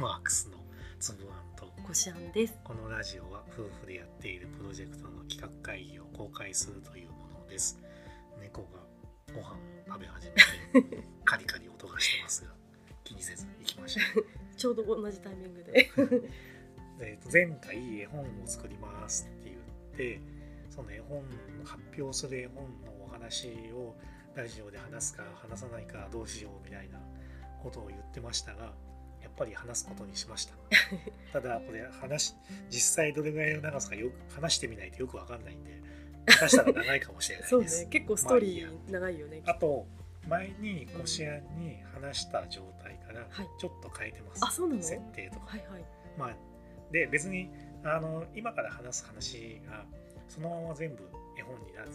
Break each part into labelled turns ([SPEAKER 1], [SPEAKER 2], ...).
[SPEAKER 1] マークスのつぶあんと
[SPEAKER 2] こしあんです。
[SPEAKER 1] このラジオは夫婦でやっているプロジェクトの企画会議を公開するというものです猫がご飯を食べ始めてカリカリ音がしてますが 気にせず行きましょう
[SPEAKER 2] ちょうど同じタイミングで。
[SPEAKER 1] で前回絵本を作りますって言ってその絵本発表する絵本のお話をラジオで話すか話さないかどうしようみたいなことを言ってましたがやっぱり話すことにしました。ただこれ話実際どれぐらいの長さかよく話してみないとよくわかんないんで下手したら長いかもしれない
[SPEAKER 2] そう
[SPEAKER 1] です
[SPEAKER 2] ね、結構ストーリー長いよね。
[SPEAKER 1] あと前にこしあんに話した状態から
[SPEAKER 2] はい。
[SPEAKER 1] ちょっと変えてます、
[SPEAKER 2] あ、そうなの？
[SPEAKER 1] 設定とか。
[SPEAKER 2] はいはい。
[SPEAKER 1] まあ、で別にあの今から話す話がそのまま全部絵本になる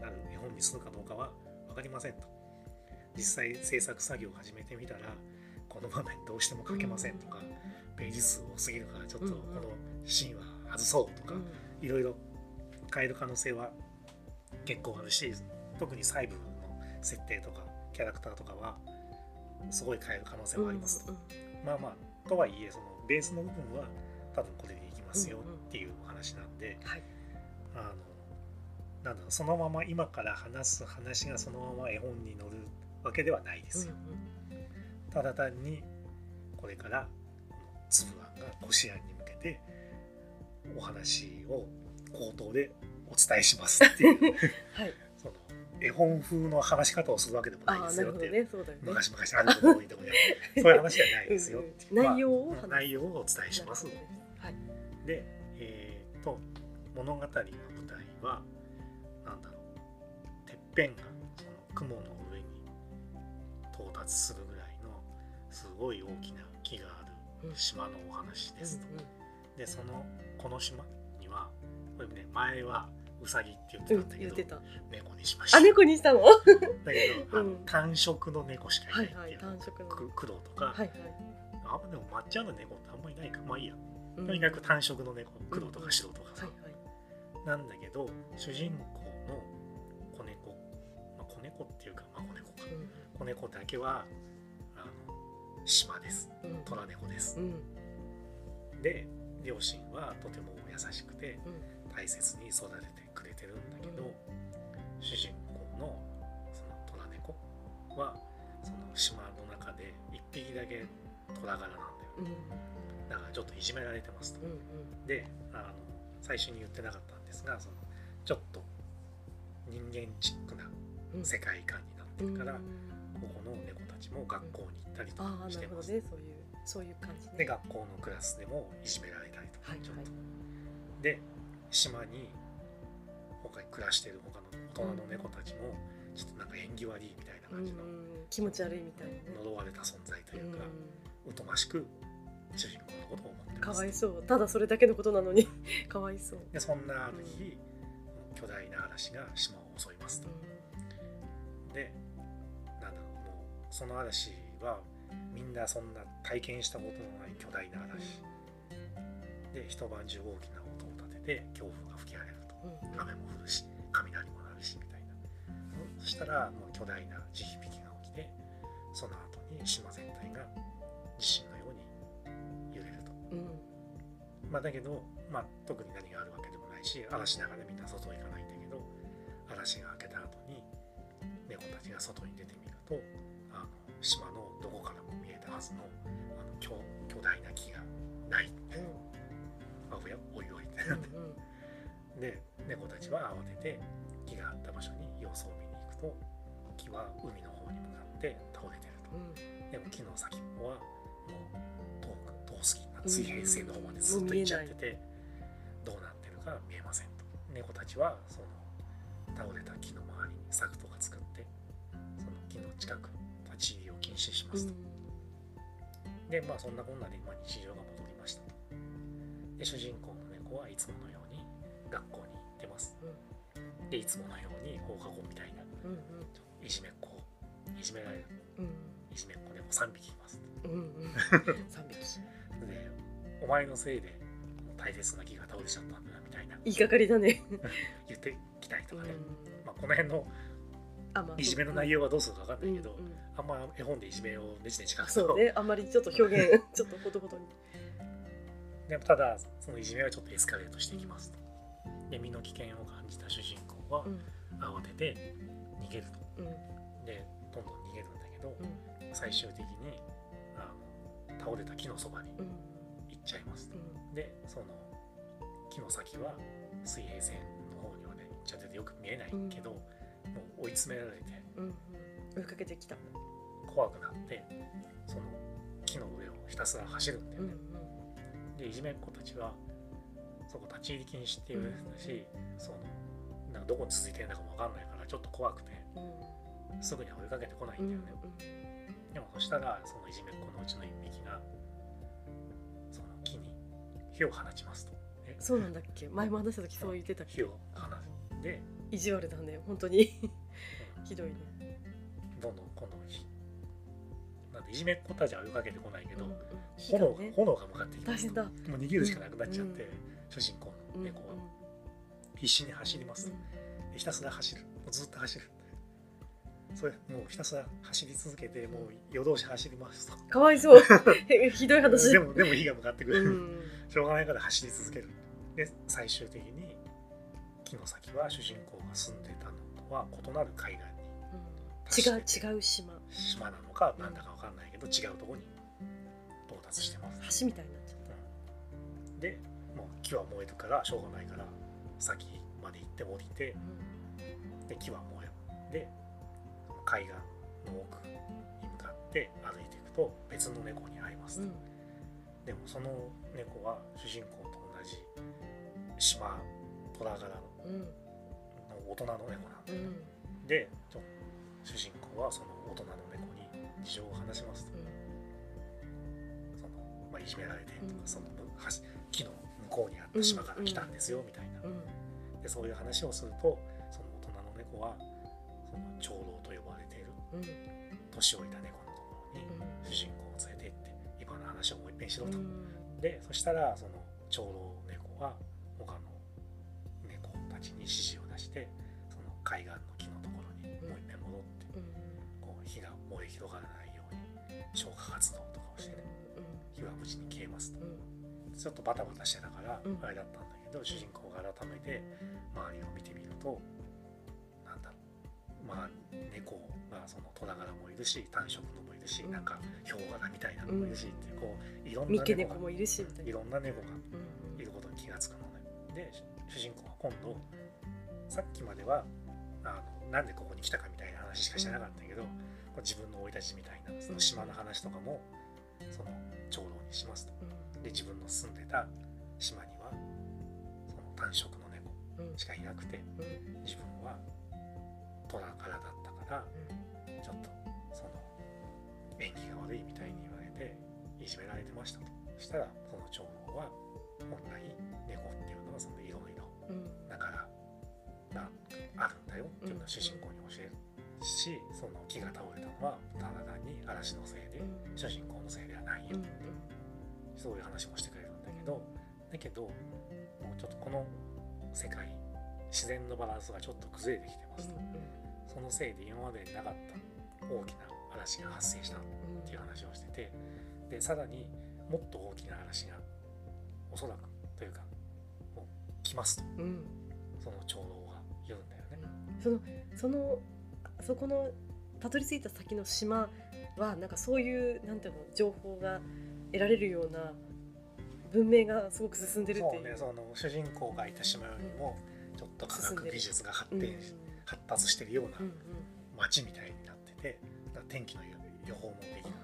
[SPEAKER 1] なる絵本にするかどうかは分かりませんと。実際制作作業を始めてみたらこの場面どうしても書けませんとか、ページ数多すぎるからちょっと
[SPEAKER 2] うん
[SPEAKER 1] こ
[SPEAKER 2] うん。
[SPEAKER 1] のシーンは外そうとか、
[SPEAKER 2] うん。
[SPEAKER 1] いろいろ変える可能性は結構あるし特に細部の設定とかキャラクターとかはすごい変える可能性もありますと。
[SPEAKER 2] うん
[SPEAKER 1] まあまあとはいえそのベースの部分は多分これでいきますよっていうお話なんで、
[SPEAKER 2] はい。
[SPEAKER 1] あのなんだろうそのまま今から話す話がそのまま絵本に載るわけではないですよ、ただ単にこれからつぶあんがこしあんに向けてお話を口頭でお伝えしますっていう。
[SPEAKER 2] はい。
[SPEAKER 1] その絵本風の話し方をするわけでもないですよって
[SPEAKER 2] ね。ね。
[SPEAKER 1] 昔々あるところにでもねそういう話じゃないですよ。っていう
[SPEAKER 2] うん。うん内容を
[SPEAKER 1] まあ内容をお伝えします。
[SPEAKER 2] はい。
[SPEAKER 1] でえー、と物語の舞台はなんだろう。てっぺんがその雲の上に到達するぐらい。のすごい大きな木がある島のお話ですと、
[SPEAKER 2] うんうん。
[SPEAKER 1] でそのこの島にはこれね前はウサギって言って
[SPEAKER 2] うん
[SPEAKER 1] たんだけど。猫にしました。
[SPEAKER 2] あ、猫にしたの？は
[SPEAKER 1] だけど、あの
[SPEAKER 2] うん。
[SPEAKER 1] 単色の猫しかいない
[SPEAKER 2] いはい。
[SPEAKER 1] っていう、
[SPEAKER 2] 単色の。
[SPEAKER 1] く工藤とか、
[SPEAKER 2] はいはい。
[SPEAKER 1] あんまでも抹茶の猫ってあんまりいないか。まあいいや、
[SPEAKER 2] うん。
[SPEAKER 1] とにかく単色の猫工藤とか白とかさ、
[SPEAKER 2] はいはい。
[SPEAKER 1] なんだけど主人公の子猫、まあ、子猫っていうか、まあ、子猫か。子猫だけは島です。
[SPEAKER 2] うん。うん
[SPEAKER 1] 虎猫です。
[SPEAKER 2] う、ん。
[SPEAKER 1] で両親はとても優しくて
[SPEAKER 2] うん。
[SPEAKER 1] 大切に育ててくれてるんだけど、主人公のその虎猫はその島の中で一匹だけ虎柄なんだよ
[SPEAKER 2] うん。
[SPEAKER 1] だからちょっといじめられてますと、
[SPEAKER 2] うんうん。
[SPEAKER 1] であの最初に言ってなかったんですがそのちょっと人間チックな
[SPEAKER 2] うん。
[SPEAKER 1] 世界観になってるから、
[SPEAKER 2] うん
[SPEAKER 1] ここの猫たちも学校に行ったりとかしてます、
[SPEAKER 2] ね。そういうそういう感じね。
[SPEAKER 1] で学校のクラスでもいじめられたりとか、
[SPEAKER 2] はい
[SPEAKER 1] ちょっと
[SPEAKER 2] はい。
[SPEAKER 1] で島に他に暮らしてる他の大人の猫たちもちょっとなんか縁起悪いみたいな
[SPEAKER 2] うん
[SPEAKER 1] 感じの
[SPEAKER 2] 気持ち悪いみたいなね。
[SPEAKER 1] 呪われた存在というか、
[SPEAKER 2] う
[SPEAKER 1] 疎ましく主人公のことを思って
[SPEAKER 2] ん
[SPEAKER 1] ます
[SPEAKER 2] かわいそう。ただそれだけのことなのに かわいそう。
[SPEAKER 1] でそんなある日、巨大な嵐が島を襲いますと、でその嵐はみんなそんな体験したことのない巨大な嵐、で一晩中大きな音を立てて強風が吹き荒れると。雨も降るし雷も鳴るしみたいな。そしたらもう巨大な地響きが起きてその後に島全体が地震のように揺れると。
[SPEAKER 2] うん。
[SPEAKER 1] まあだけど、まあ、特に何があるわけでもないし嵐ながらみんな外行かないんだけど嵐が明けた後に猫たちが外に出てみると島のどこからも見えたはずのあの巨巨大な木がない。あおやおいおいってなって。
[SPEAKER 2] うん
[SPEAKER 1] で猫たちは慌てて木があった場所に様子を見に行くと木は海の方に向かって倒れてると。
[SPEAKER 2] うん。
[SPEAKER 1] でも木の先っぽはもう遠く遠すぎ水平線の方までずっと行っちゃっててどうなってるか見えませんと。猫たちはその倒れた木の周りに柵とか作ってその木の近く立ち入りを禁止しますと、でまあそんなこんなで今日常が戻りました。とで主人公の猫はいつものように学校に行ってます。でいつものように放課後みたいな
[SPEAKER 2] うんうん。
[SPEAKER 1] いじめっ子いじめられる
[SPEAKER 2] うん。
[SPEAKER 1] いじめっ子猫3匹います。
[SPEAKER 2] うんうん。う ん三匹。
[SPEAKER 1] でお前のせいで大切な木が倒れちゃったんだなみたいな。
[SPEAKER 2] 言いがかりだね。
[SPEAKER 1] 言ってきたりと
[SPEAKER 2] うん。
[SPEAKER 1] かね、まあ、この辺の
[SPEAKER 2] あまあ
[SPEAKER 1] いじめの内容はどうするか分かんないけど、
[SPEAKER 2] うんうん。
[SPEAKER 1] あんま絵本でいじめをねちねち書くと
[SPEAKER 2] そうねあんまりちょっと表現 ちょっとほどほどに。
[SPEAKER 1] でもただそのいじめはちょっとエスカレートしていきますと。で身の危険を感じた主人公は
[SPEAKER 2] うん。
[SPEAKER 1] 慌てて逃げると。
[SPEAKER 2] うん。
[SPEAKER 1] でどんどん逃げるんだけど、
[SPEAKER 2] うん。
[SPEAKER 1] 最終的にあの倒れた木のそばに
[SPEAKER 2] うん。
[SPEAKER 1] 行っちゃいますと。
[SPEAKER 2] うん。
[SPEAKER 1] でその木の先は水平線の方にはね行っちゃっててよく見えないけど、もう追い詰められて
[SPEAKER 2] うんうん追いかけてきた
[SPEAKER 1] 怖くなってその木の上をひたすら走るんだよ
[SPEAKER 2] うん
[SPEAKER 1] ね。でいじめっ子たちはそこ立ち入り禁止っていうんだし、そのなんかどこに続いてるんだかも分かんないからちょっと怖くて
[SPEAKER 2] うんうん
[SPEAKER 1] すぐには追いかけてこない
[SPEAKER 2] うんん
[SPEAKER 1] だよね。でもそしたらそのいじめっ子のうちの一匹がその木に火を放ちますと。ね
[SPEAKER 2] そうなんだっけ？前も話した時そう言ってたっけ？
[SPEAKER 1] 火を放つ。で、
[SPEAKER 2] 意地悪だね本当に。
[SPEAKER 1] うん。
[SPEAKER 2] ひどいね。
[SPEAKER 1] どんどん今度火。なんでいじめっ子たちは追いかけてこないけど、
[SPEAKER 2] うん。うん
[SPEAKER 1] 炎が
[SPEAKER 2] ね。
[SPEAKER 1] 炎が向かってき
[SPEAKER 2] 変だ。
[SPEAKER 1] もう逃げるしかなくなっちゃって、
[SPEAKER 2] うん。
[SPEAKER 1] 主人公
[SPEAKER 2] うん。
[SPEAKER 1] の猫は。必死に走ります、ひたすら走るもうずっと走る。それもうひたすら走り続けてもう夜通し走りますと。
[SPEAKER 2] かわいそう。ひどい話。
[SPEAKER 1] でもでも火が向かってくる、
[SPEAKER 2] うん。
[SPEAKER 1] しょうがないから走り続ける。で最終的に木の先は主人公が住んでたのとは異なる海岸に。
[SPEAKER 2] うん。違う違う島。
[SPEAKER 1] 島なのかなんだかわかんないけど違うところに到達してます。
[SPEAKER 2] 橋みたいになっちゃっ
[SPEAKER 1] うん。でもう木は燃えるからしょうがないから先まで行って降りて
[SPEAKER 2] た
[SPEAKER 1] で木は燃えで海岸の奥に向かって歩いていくと別の猫に会いますでもその猫は主人公と同じ島虎柄の
[SPEAKER 2] うん
[SPEAKER 1] 大人の猫なん
[SPEAKER 2] う
[SPEAKER 1] で,、
[SPEAKER 2] ん
[SPEAKER 1] で主人公はその大人の猫に事情を話しますと。その、まあ、いじめられてとか、
[SPEAKER 2] うん。
[SPEAKER 1] その木の向こうにあった島から来たんですよみたいな、
[SPEAKER 2] うん。
[SPEAKER 1] でそういう話をするとその大人の猫はその長老と呼ばれている。
[SPEAKER 2] うん。
[SPEAKER 1] 年老いた猫のところに主人公を連れて行って今の話をもう一遍しろと、
[SPEAKER 2] うん。
[SPEAKER 1] でそしたらその長老猫は他の猫たちに指示してその海岸の木のところにもう一遍戻って、
[SPEAKER 2] うん。
[SPEAKER 1] こう火が燃え広がらないように消火活動とかをしてね火は無事に消えますと。
[SPEAKER 2] うん。
[SPEAKER 1] ちょっとバタバタしてたから
[SPEAKER 2] うん。
[SPEAKER 1] あれだったんだけど、主人公が改めて周りを見てみるとなんだろうまあ猫がその虎柄もいるし単色のもいるし、
[SPEAKER 2] うん。
[SPEAKER 1] なんかヒョウ柄みたいなのもいるし、っていうこういろんな猫が
[SPEAKER 2] いるしみたい
[SPEAKER 1] ろんな猫が
[SPEAKER 2] うん。
[SPEAKER 1] いることに気がつくのね。で主人公は今度さっきまではあのなんでここに来たかみたいな話しかしてなかったけど、自分の生い立ちみたいなその島の話とかもその長老にしますと。
[SPEAKER 2] うん。
[SPEAKER 1] で自分の住んでた島にはその単色の猫
[SPEAKER 2] うん。
[SPEAKER 1] しかいなくて
[SPEAKER 2] うん。
[SPEAKER 1] 自分は虎柄だったからちょっとその縁起が悪いみたいに言われていじめられてましたと。そしたらその長老は本来猫っていうのはそのいろいろ
[SPEAKER 2] うん。
[SPEAKER 1] だからがあるんだよ。っていうのを主人公に教えるしその木が倒れたのはただ単に嵐のせいで
[SPEAKER 2] うん。
[SPEAKER 1] 主人公のせいではないよ。
[SPEAKER 2] うん。
[SPEAKER 1] そういう話もしてくれるんだけどだけどもうちょっとこの世界自然のバランスがちょっと崩れてきてますと、そのせいで今までになかった大きな嵐が発生したっていう話をしててでさらにもっと大きな嵐がおそらくというかもう来ますと。その長老。
[SPEAKER 2] そのそのそこのたどり着いた先の島はなんかそういうなんていうの情報が得られるような文明がすごく進んでるっていう。う。
[SPEAKER 1] そねその主人公がいた島よりもちょっと科学技術が発
[SPEAKER 2] うん
[SPEAKER 1] 発達してるような
[SPEAKER 2] うんうん
[SPEAKER 1] 街みたいになってて天気の予報もできるんだよね。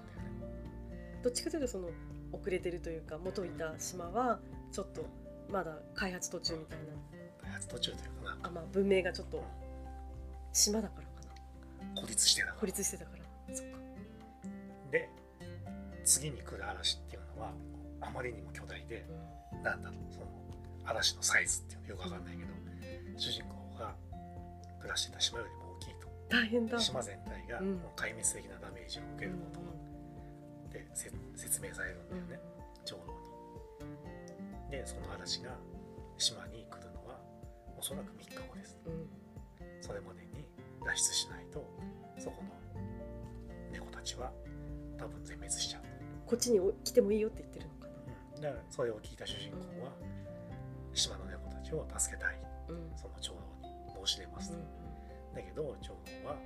[SPEAKER 2] どっちかというとその遅れてるというか元いた島はちょっとまだ開発途中みたいな。
[SPEAKER 1] 開発途中というかな
[SPEAKER 2] あまあ文明がちょっと島だからかな。
[SPEAKER 1] 孤立してた。
[SPEAKER 2] 孤立してたから。そっか。
[SPEAKER 1] で次に来る嵐っていうのはあまりにも巨大でなんだろうその嵐のサイズっていうのよくわかんないけど、主人公が暮らしてた島よりも大きいと。
[SPEAKER 2] 大変だ。
[SPEAKER 1] 島全体が
[SPEAKER 2] うん。
[SPEAKER 1] もう壊滅的なダメージを受けることが、でせ説明されるんだよね、長老に。でその嵐が島に来るのはおそらく3日後です。
[SPEAKER 2] うん
[SPEAKER 1] 脱出しないとそこの猫たちは多分全滅しちゃう、
[SPEAKER 2] こっちにお来てもいいよって言ってるのか
[SPEAKER 1] うん、だからそれを聞いた主人公は島の猫たちを助けたい。
[SPEAKER 2] なうん。
[SPEAKER 1] その長老に申し出ますと、だけど長老は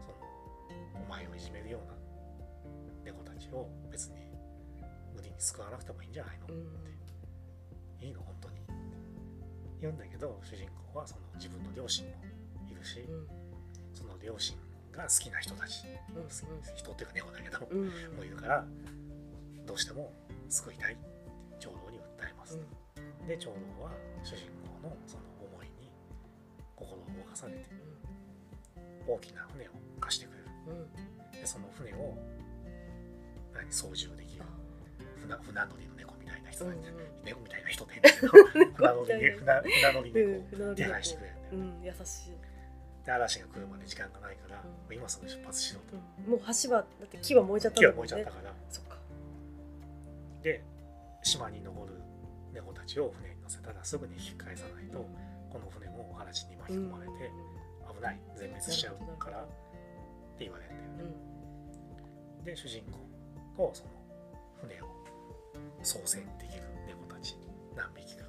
[SPEAKER 1] そのお前をいじめるような猫たちを別に無理に救わなくてもいいんじゃないの、
[SPEAKER 2] うん。うん
[SPEAKER 1] いいの？本当に。って言うんだけど主人公はその自分の両親もいるし、
[SPEAKER 2] うん
[SPEAKER 1] その両親が好きな人たち、
[SPEAKER 2] うんうん
[SPEAKER 1] 人っていうか猫だけど、
[SPEAKER 2] うん。
[SPEAKER 1] もいるからどうしても救いたい。長老に訴えます、で長老は主人公のその思いに心を動かされて大きな船を貸してくれる。
[SPEAKER 2] うん。うん
[SPEAKER 1] でその船を何操縦できる？船船乗りの猫みたいな人がいて、
[SPEAKER 2] うんうん。
[SPEAKER 1] 猫みたいな人って変だけど 船乗りね船船乗り
[SPEAKER 2] うん
[SPEAKER 1] 猫。を手配してくれるんだよ、
[SPEAKER 2] うん優しい、
[SPEAKER 1] で嵐が来るまで時間がないから、
[SPEAKER 2] うん
[SPEAKER 1] もう今すぐ出発しろと、
[SPEAKER 2] うん、もう橋はだって木は燃えちゃったん
[SPEAKER 1] 木は燃えちゃったから。
[SPEAKER 2] そっか。
[SPEAKER 1] で島に登る猫たちを船に乗せたらすぐに引き返さないと、この船も嵐に巻き込まれて、危ない。全滅しちゃうからって言われる。んだよね
[SPEAKER 2] うん。
[SPEAKER 1] で主人公とその船を操船できる猫たち何匹かが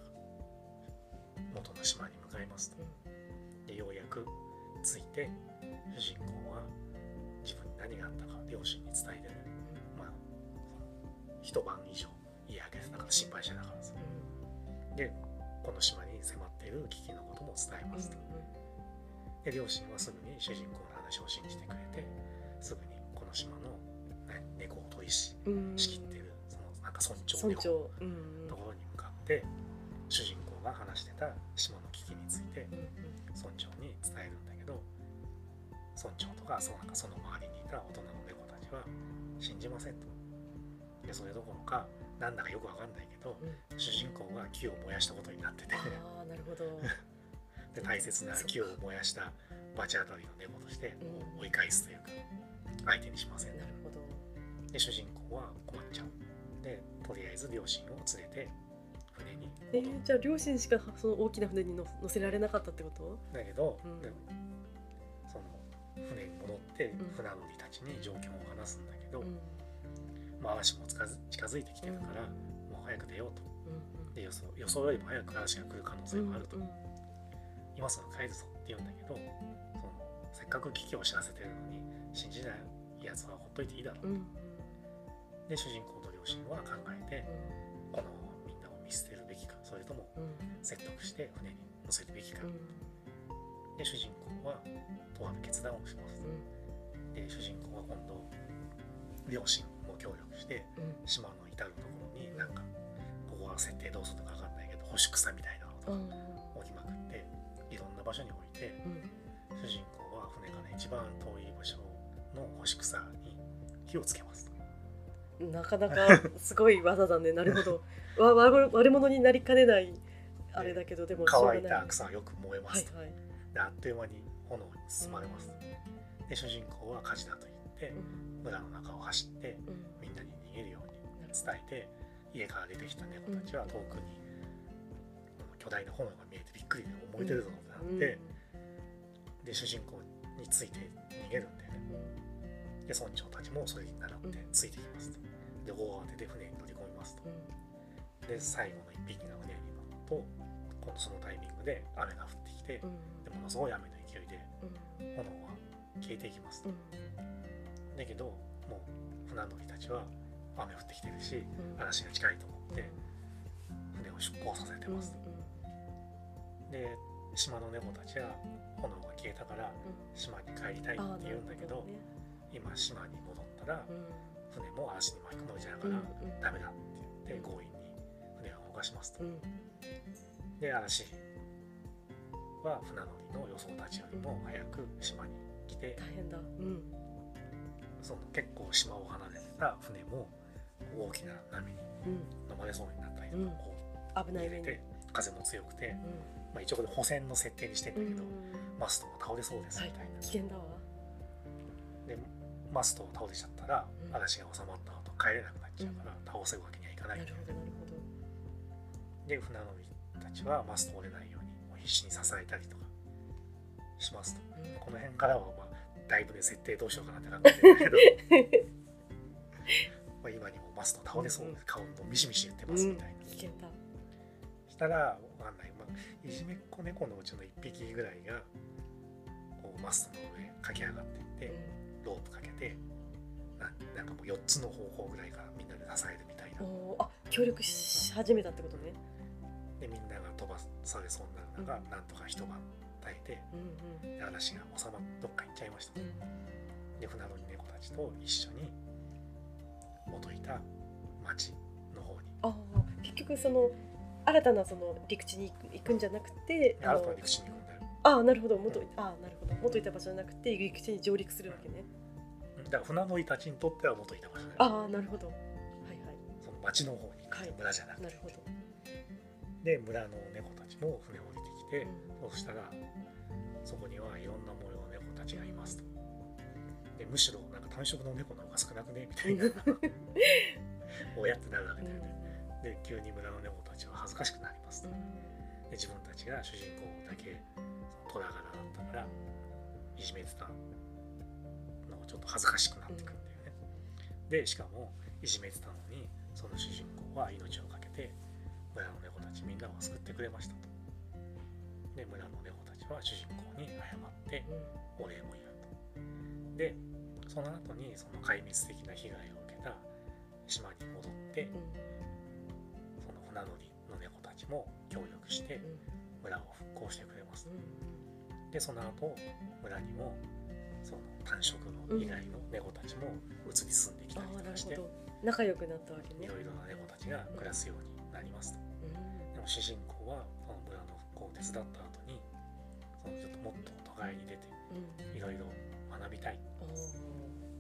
[SPEAKER 1] 元の島に向かいますと。でようやく着いて主人公は自分に何があったか両親に伝えてねまあ一晩以上家開けてたから心配してたからさ。でこの島に迫っている危機のことも伝えますと。で両親はすぐに主人公の話を信じてくれてすぐにこの島の、ね、猫を取りし仕切ってるそのなんか村長のところに向かって主人公が話してた島の危機について
[SPEAKER 2] うん。
[SPEAKER 1] 村長に伝える村長とかそのなんかその周りにいた大人の猫たちは信じませんと。でそれどころかなんだかよくわかんないけど
[SPEAKER 2] うん。
[SPEAKER 1] 主人公が木を燃やしたことになってて。
[SPEAKER 2] ああなるほど
[SPEAKER 1] で大切な木を燃やした罰当たりの猫として
[SPEAKER 2] うん。
[SPEAKER 1] 追い返すというか相手にしません。
[SPEAKER 2] なるほど。
[SPEAKER 1] で主人公は困っちゃう。でとりあえず両親を連れて船に
[SPEAKER 2] えー、じゃあ両親しかその大きな船に乗乗せられなかったってこと？
[SPEAKER 1] だけど、
[SPEAKER 2] うん
[SPEAKER 1] 船に戻って
[SPEAKER 2] うん。
[SPEAKER 1] 船乗りたちに状況を話すんだけど、
[SPEAKER 2] うん。
[SPEAKER 1] まあ、嵐も近づいてきてるから、もう早く出ようと。
[SPEAKER 2] うん
[SPEAKER 1] で予想予想よりも早く嵐が来る可能性もあると、今すぐ帰るぞって言うんだけどそのせっかく危機を知らせてるのに信じないやつはほっといていいだろう、
[SPEAKER 2] うんうん。
[SPEAKER 1] で主人公と両親は考えてこのみんなを見捨てるべきかそれとも
[SPEAKER 2] うん。
[SPEAKER 1] 説得して船に乗せるべきか、
[SPEAKER 2] うん
[SPEAKER 1] で主人公はとある決断をします、で主人公は今度両親も協力して
[SPEAKER 2] うん。
[SPEAKER 1] 島の至るところになんかここは設定どうするのか分かんないけど干し草みたいなのと
[SPEAKER 2] うん。
[SPEAKER 1] か置きまくっていろんな場所に置いて
[SPEAKER 2] うん。
[SPEAKER 1] 主人公は船から一番遠い場所の干し草に火をつけます
[SPEAKER 2] なかなか すごい技だね。なるほど。わ悪悪者になりかねないあれだけどでも
[SPEAKER 1] 乾い。た草はよく燃えますと、
[SPEAKER 2] はいはい
[SPEAKER 1] であっという間に炎に包まれます、で主人公は火事だと言って村の中を走ってみんなに逃げるように伝えて家から出てきた猫たちは遠くに巨大な炎が見えてびっくりで燃えてるぞってなって、で主人公について逃げるんだよねで村長たちもそれに習ってついてきますとで大慌てで船に乗り込みますとで最後の一匹が船に乗ると今度そのタイミングで雨が降ってきてでものすごい雨の勢いで
[SPEAKER 2] うん。
[SPEAKER 1] 炎は消えていきますと。
[SPEAKER 2] うん。
[SPEAKER 1] だけどもう船乗りたちは雨降ってきてるし
[SPEAKER 2] うん。
[SPEAKER 1] 嵐が近いと思って船を出港させてますと。で島の猫たちは炎が消えたから島に帰りたいって言うんだけど今島に戻ったら船も嵐に巻き込まれちゃうからダメだって言って強引に船を動かしますとで嵐は船乗りの予想たちよりも早く島に来て
[SPEAKER 2] 大変だ。うん。
[SPEAKER 1] その結構島を離れてた船も大きな波に
[SPEAKER 2] うん。
[SPEAKER 1] 飲まれそうになったりとか
[SPEAKER 2] うん。
[SPEAKER 1] こう
[SPEAKER 2] 危ない目に。
[SPEAKER 1] 風も強くて、
[SPEAKER 2] うん。
[SPEAKER 1] まあ、一応これ補船の設定にしてんだけど、
[SPEAKER 2] うん。
[SPEAKER 1] マストが倒れそうです
[SPEAKER 2] はい
[SPEAKER 1] みたいな、
[SPEAKER 2] 危険だわ。
[SPEAKER 1] でマストを倒れちゃったら、
[SPEAKER 2] うん。
[SPEAKER 1] 嵐が収まった後帰れなくなっちゃうから、倒せるわけにはいかな
[SPEAKER 2] ないるほどなるほど。
[SPEAKER 1] で船乗りたちはマスト折れないように必死に支えたりとかしますと。
[SPEAKER 2] うん
[SPEAKER 1] この辺からはまあだいぶね設定どうしようかなってなってるけど。まあ今にもマスト倒れそうで顔のミシミシ言ってますみたいな、
[SPEAKER 2] 危険だ
[SPEAKER 1] したらわかんない、まあ、いじめっ子猫のうちの1匹ぐらいがこうマストの上駆け上がっていってロープかけてななんかもう4つの方向ぐらいからみんなで支えるみたいな。
[SPEAKER 2] あ協力し始めたってことね
[SPEAKER 1] でみんなが飛ばされそうになる中、
[SPEAKER 2] うん。
[SPEAKER 1] なんとか一晩耐えて
[SPEAKER 2] うんうん。
[SPEAKER 1] で嵐が収まっどっか行っちゃいました。
[SPEAKER 2] うん。
[SPEAKER 1] で船乗り猫たちと一緒に元いた町の方に。
[SPEAKER 2] ああ結局その新たなその陸地に行くんじゃなくて
[SPEAKER 1] 新たな陸地に行くんだよ。
[SPEAKER 2] ああなるほど。元いああなるほど。元いた場所じゃなくて陸地に上陸するわけね。
[SPEAKER 1] うん。だから船乗りたちにとっては元いた場所
[SPEAKER 2] ああなるほど。はいはい。
[SPEAKER 1] その町の方に行く、
[SPEAKER 2] はい。
[SPEAKER 1] 村じゃなくて。
[SPEAKER 2] なるほど、
[SPEAKER 1] で村の猫たちも船降りてきて、
[SPEAKER 2] うん。
[SPEAKER 1] そうしたらそこにはいろんな模様の猫たちがいますと。でむしろなんか単色の猫の方が少なくね？みたいな。親ってなるわけだよね。で急に村の猫たちは恥ずかしくなりますと。で自分たちが主人公だけその虎柄だったからいじめてたのがちょっと恥ずかしくなってくるんだよね、でしかもいじめてたのにその主人公は命を懸けて村の猫たちみんなを救ってくれましたと。で村の猫たちは主人公に謝ってお礼も言うと。でその後にその壊滅的な被害を受けた島に戻ってその船乗りの猫たちも協力して村を復興してくれますでその後村にもその単色の以外の猫たちも移り住んできたりとかして、
[SPEAKER 2] 仲良くなったわけね。
[SPEAKER 1] いろいろな猫たちが暮らすようになりますと主人公はその村の復興を手伝った後にそのちょっともっと都会に出ていろいろ学びたい。
[SPEAKER 2] あ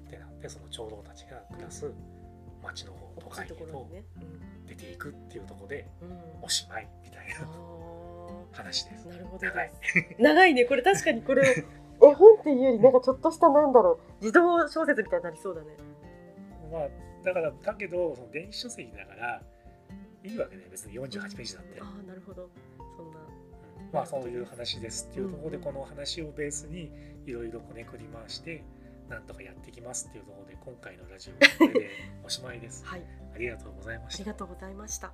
[SPEAKER 1] ってなってその長老たちが暮らす町の方都会へと出ていくっていうところでおしまいみたい
[SPEAKER 2] あ
[SPEAKER 1] な話です。
[SPEAKER 2] あなるほど
[SPEAKER 1] 長い
[SPEAKER 2] です長いね。これ確かにこれ絵本っていうよりなんかちょっとしたなんだろう。児童小説みたいになりそうだね。
[SPEAKER 1] まあだからだけどその電子書籍だからいいわけね別に48ページだって、
[SPEAKER 2] ああなるほど。そんな。
[SPEAKER 1] うん。まあそういう話ですっていうところで
[SPEAKER 2] うん
[SPEAKER 1] この話をベースにいろいろこねくり回してなんとかやっていきますっていうところで今回のラジオはこれでおしまいです。
[SPEAKER 2] はい。
[SPEAKER 1] ありがとうございま
[SPEAKER 2] あ
[SPEAKER 1] した。
[SPEAKER 2] りがとうございました